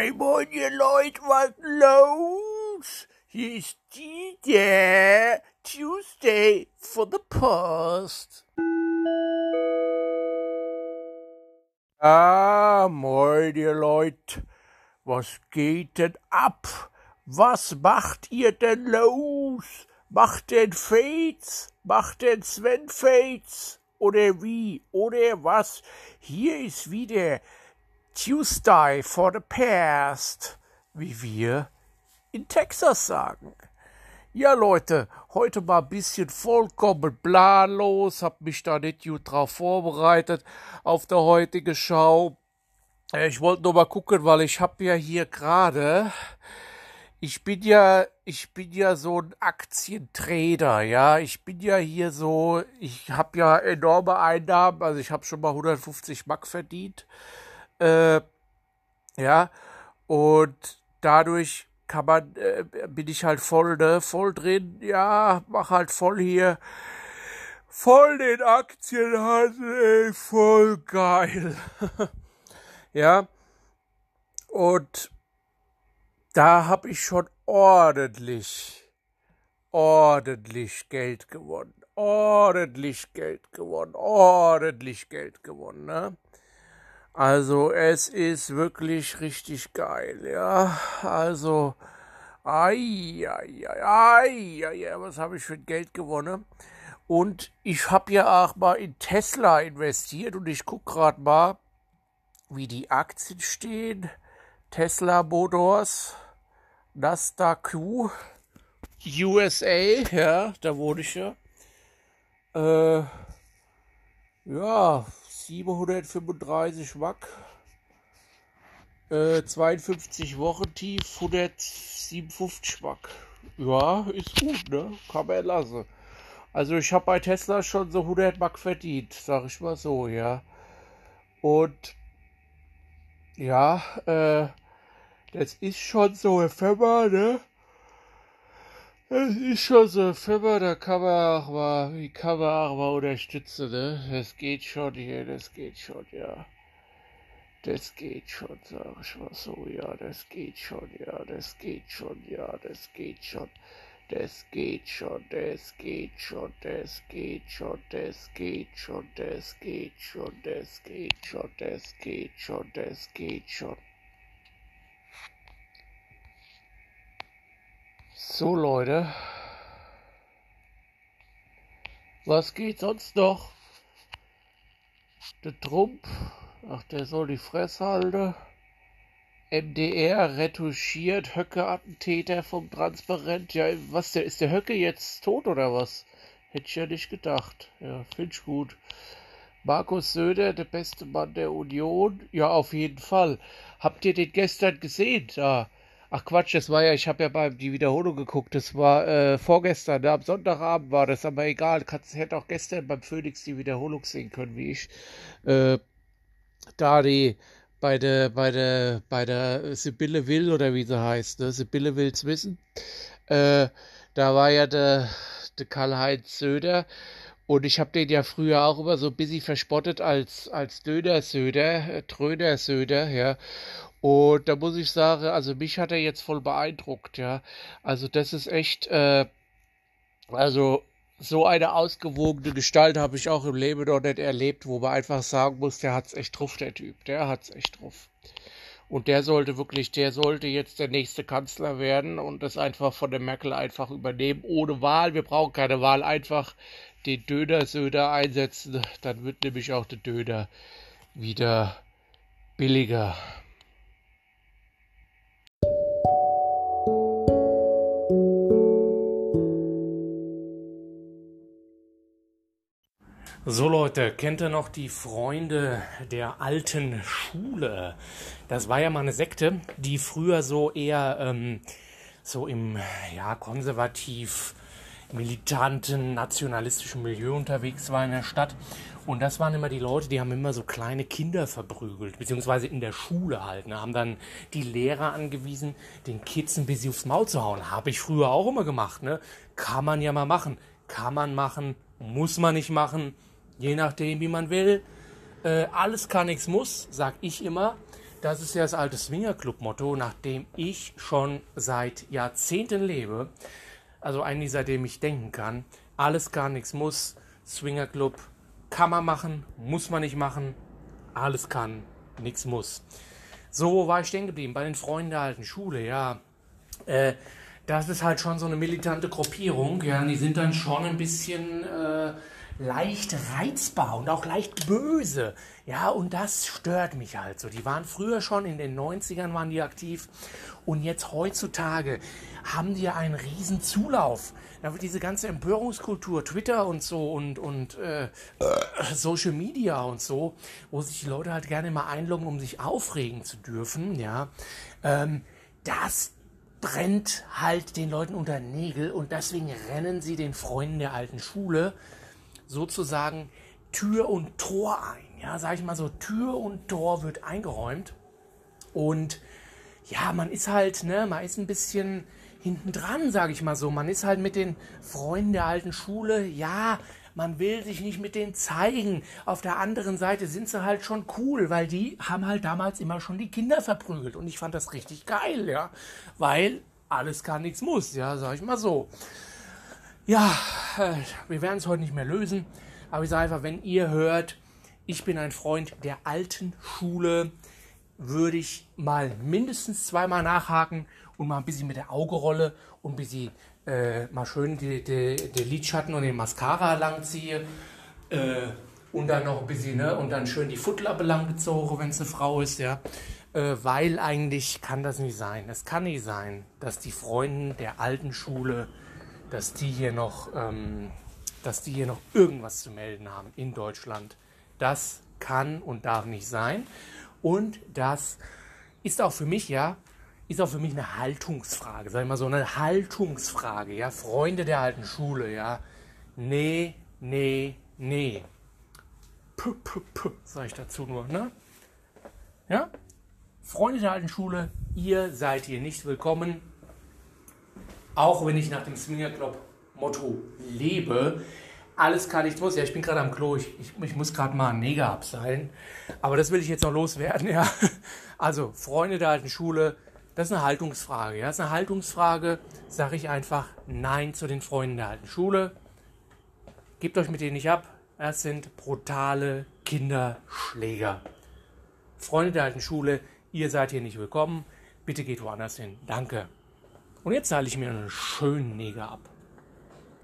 Moin, ihr Leute, was los? Hier ist der Tuesday for the Post. Ah, moin, ihr Leute, was geht denn ab? Was macht ihr denn los? Macht denn Fates? Macht denn Sven Fates? Oder wie? Oder was? Hier ist wieder Tuesday for the Past, wie wir in Texas sagen. Ja, Leute, heute mal ein bisschen vollkommen planlos, hab mich da nicht gut drauf vorbereitet auf der heutige Show. Äh, ich wollte nur mal gucken, weil ich hab ja hier gerade, ich bin ja, ich bin ja so ein Aktientrader, ja, ich bin ja hier so, ich hab ja enorme Einnahmen, also ich hab schon mal 150 Mark verdient äh, ja, und dadurch kann man, äh, bin ich halt voll, ne, voll drin, ja, mach halt voll hier, voll den Aktienhandel, ey, voll geil. ja, und da hab ich schon ordentlich, ordentlich Geld gewonnen, ordentlich Geld gewonnen, ordentlich Geld gewonnen, ne? Also es ist wirklich richtig geil, ja. Also, ai, ai, ai, ai, ai, was habe ich für Geld gewonnen? Und ich habe ja auch mal in Tesla investiert und ich gucke gerade mal, wie die Aktien stehen. Tesla Motors, Nasdaq USA, ja, da wohne ich ja. Äh, ja, 735 Watt, äh, 52 Wochen tief, 157 Watt. Ja, ist gut, ne? Kann man lassen. Also ich habe bei Tesla schon so 100 Mark verdient, sag ich mal so, ja. Und ja, äh, das ist schon so eine Firma, ne? Es ist schon so eine Firma, da kann man auch mal, die kann man auch mal unterstützen, ne? Das geht schon hier, das geht schon, ja. Das geht schon, sag ich mal so, ja, das geht schon, ja, das geht schon, ja, das geht schon. Das geht schon, das geht schon, das geht schon, das geht schon, das geht schon, das geht schon, das geht schon, das geht schon. So Leute, was geht sonst noch? Der Trump, ach der soll die Fresse halten. MDR retuschiert Höcke-Attentäter vom Transparent. Ja, was, der, ist der Höcke jetzt tot oder was? Hätte ich ja nicht gedacht. Ja, finde ich gut. Markus Söder, der beste Mann der Union. Ja, auf jeden Fall. Habt ihr den gestern gesehen? Da. Ach Quatsch, das war ja, ich habe ja bei die Wiederholung geguckt, das war äh, vorgestern, ne? am Sonntagabend war das, aber egal, kannst, hätte auch gestern beim Phoenix die Wiederholung sehen können, wie ich äh, da die bei der bei der bei der Sibylle Will oder wie sie heißt, ne? Sibylle will's wissen. Äh, da war ja der, der Karl-Heinz Söder und ich habe den ja früher auch immer so ein bisschen verspottet als, als Döner-Söder, äh, ja. Und da muss ich sagen, also mich hat er jetzt voll beeindruckt, ja. Also das ist echt, äh, also so eine ausgewogene Gestalt habe ich auch im Leben noch nicht erlebt, wo man einfach sagen muss, der hat's echt drauf, der Typ, der hat's echt drauf. Und der sollte wirklich, der sollte jetzt der nächste Kanzler werden und das einfach von der Merkel einfach übernehmen, ohne Wahl. Wir brauchen keine Wahl, einfach den Döner-Söder einsetzen, dann wird nämlich auch der Döner wieder billiger. So Leute, kennt ihr noch die Freunde der alten Schule? Das war ja mal eine Sekte, die früher so eher ähm, so im ja konservativ militanten nationalistischen Milieu unterwegs war in der Stadt. Und das waren immer die Leute, die haben immer so kleine Kinder verprügelt, beziehungsweise in der Schule halt. Ne, haben dann die Lehrer angewiesen, den Kids ein bisschen aufs Maul zu hauen. Habe ich früher auch immer gemacht. Ne? Kann man ja mal machen. Kann man machen, muss man nicht machen je nachdem, wie man will. Äh, alles kann, nichts muss, sag ich immer. das ist ja das alte Swingerclub-Motto, nach dem ich schon seit Jahrzehnten lebe. Also eigentlich seitdem ich denken kann. Alles gar nichts muss. Swingerclub kann man machen, muss man nicht machen. Alles kann, nichts muss. So war ich stehen geblieben. Bei den Freunden der alten Schule, ja. Äh, das ist halt schon so eine militante Gruppierung. Ja, die sind dann schon ein bisschen äh, leicht reizbar und auch leicht böse. Ja, und das stört mich halt so. Die waren früher schon, in den 90ern waren die aktiv und jetzt heutzutage haben die einen riesen Zulauf. Da wird diese ganze Empörungskultur, Twitter und so und, und äh, Social Media und so, wo sich die Leute halt gerne mal einloggen, um sich aufregen zu dürfen, ja, ähm, das brennt halt den Leuten unter Nägel und deswegen rennen sie den Freunden der alten Schule sozusagen Tür und Tor ein. Ja, sag ich mal so, Tür und Tor wird eingeräumt. Und ja, man ist halt, ne, man ist ein bisschen hinten dran, sag ich mal so. Man ist halt mit den Freunden der alten Schule, ja, man will sich nicht mit denen zeigen. Auf der anderen Seite sind sie halt schon cool, weil die haben halt damals immer schon die Kinder verprügelt. Und ich fand das richtig geil, ja. Weil alles kann, nichts muss, ja, sag ich mal so. Ja, wir werden es heute nicht mehr lösen. Aber ich sage einfach, wenn ihr hört, ich bin ein Freund der alten Schule, würde ich mal mindestens zweimal nachhaken und mal ein bisschen mit der Augerolle und ein bisschen äh, mal schön die, die, die, Lidschatten und den Mascara langziehe. Äh, und dann noch ein bisschen, ne, und dann schön die Futlappe langgezogen, wenn es eine Frau ist, ja. Äh, weil eigentlich kann das nicht sein. Es kann nicht sein, dass die Freunde der alten Schule dass die hier noch, ähm, dass die hier noch irgendwas zu melden haben in Deutschland. Das kann und darf nicht sein. Und das ist auch für mich, ja, ist auch für mich eine Haltungsfrage, sag ich mal so, eine Haltungsfrage, ja, Freunde der alten Schule, ja. Nee, nee, nee. Puh, puh, puh, sag ich dazu nur, ne? Ja? Freunde der alten Schule, ihr seid hier nicht willkommen. Auch wenn ich nach dem Swinger Club Motto lebe, alles kann, nichts muss. Ja, ich bin gerade am Klo, ich, ich, ich muss gerade mal einen Neger abseilen. Aber das will ich jetzt noch loswerden, ja. Also, Freunde der alten Schule, das ist eine Haltungsfrage. Ja, das ist eine Haltungsfrage, sage ich einfach Nein zu den Freunden der alten Schule. Gebt euch mit denen nicht ab. Das sind brutale Kinderschläger. Freunde der alten Schule, ihr seid hier nicht willkommen. Bitte geht woanders hin. Danke. Und jetzt zahle ich mir einen schönen Neger ab.